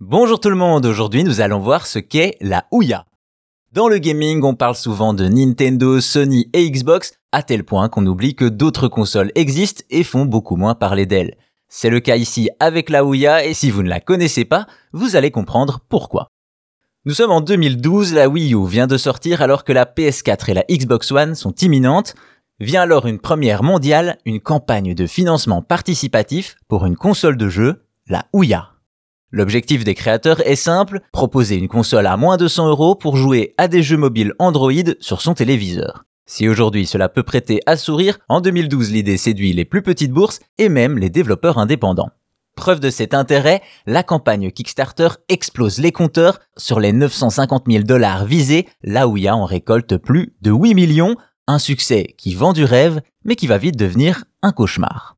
Bonjour tout le monde, aujourd'hui nous allons voir ce qu'est la Ouya. Dans le gaming, on parle souvent de Nintendo, Sony et Xbox, à tel point qu'on oublie que d'autres consoles existent et font beaucoup moins parler d'elles. C'est le cas ici avec la Ouya et si vous ne la connaissez pas, vous allez comprendre pourquoi. Nous sommes en 2012, la Wii U vient de sortir alors que la PS4 et la Xbox One sont imminentes. Vient alors une première mondiale, une campagne de financement participatif pour une console de jeu, la Ouya. L'objectif des créateurs est simple, proposer une console à moins de 100 euros pour jouer à des jeux mobiles Android sur son téléviseur. Si aujourd'hui cela peut prêter à sourire, en 2012 l'idée séduit les plus petites bourses et même les développeurs indépendants. Preuve de cet intérêt, la campagne Kickstarter explose les compteurs. Sur les 950 000 dollars visés, la Ouya en récolte plus de 8 millions, un succès qui vend du rêve, mais qui va vite devenir un cauchemar.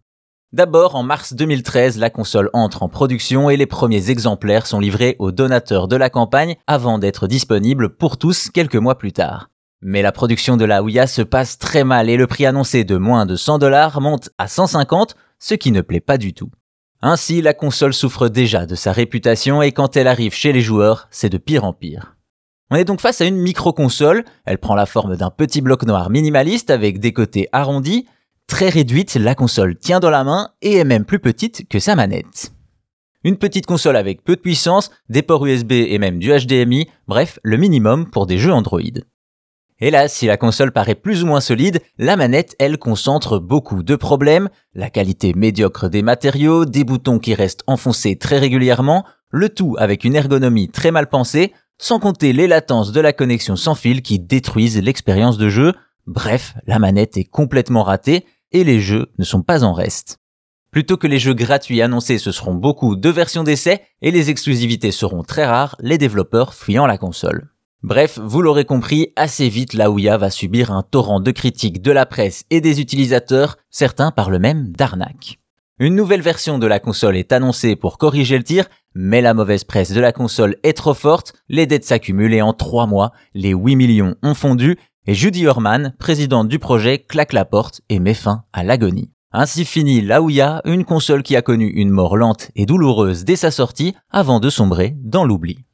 D'abord, en mars 2013, la console entre en production et les premiers exemplaires sont livrés aux donateurs de la campagne avant d'être disponibles pour tous quelques mois plus tard. Mais la production de la Ouya se passe très mal et le prix annoncé de moins de 100 dollars monte à 150, ce qui ne plaît pas du tout. Ainsi, la console souffre déjà de sa réputation et quand elle arrive chez les joueurs, c'est de pire en pire. On est donc face à une micro-console, elle prend la forme d'un petit bloc noir minimaliste avec des côtés arrondis, Très réduite, la console tient dans la main et est même plus petite que sa manette. Une petite console avec peu de puissance, des ports USB et même du HDMI, bref, le minimum pour des jeux Android. Hélas, si la console paraît plus ou moins solide, la manette, elle, concentre beaucoup de problèmes, la qualité médiocre des matériaux, des boutons qui restent enfoncés très régulièrement, le tout avec une ergonomie très mal pensée, sans compter les latences de la connexion sans fil qui détruisent l'expérience de jeu. Bref, la manette est complètement ratée et les jeux ne sont pas en reste. Plutôt que les jeux gratuits annoncés, ce seront beaucoup de versions d'essai et les exclusivités seront très rares, les développeurs fuyant la console. Bref, vous l'aurez compris, assez vite la Ouya va subir un torrent de critiques de la presse et des utilisateurs, certains parlent même d'arnaque. Une nouvelle version de la console est annoncée pour corriger le tir, mais la mauvaise presse de la console est trop forte, les dettes s'accumulent et en 3 mois, les 8 millions ont fondu et Judy Orman, présidente du projet, claque la porte et met fin à l'agonie. Ainsi finit la Ouya, une console qui a connu une mort lente et douloureuse dès sa sortie avant de sombrer dans l'oubli.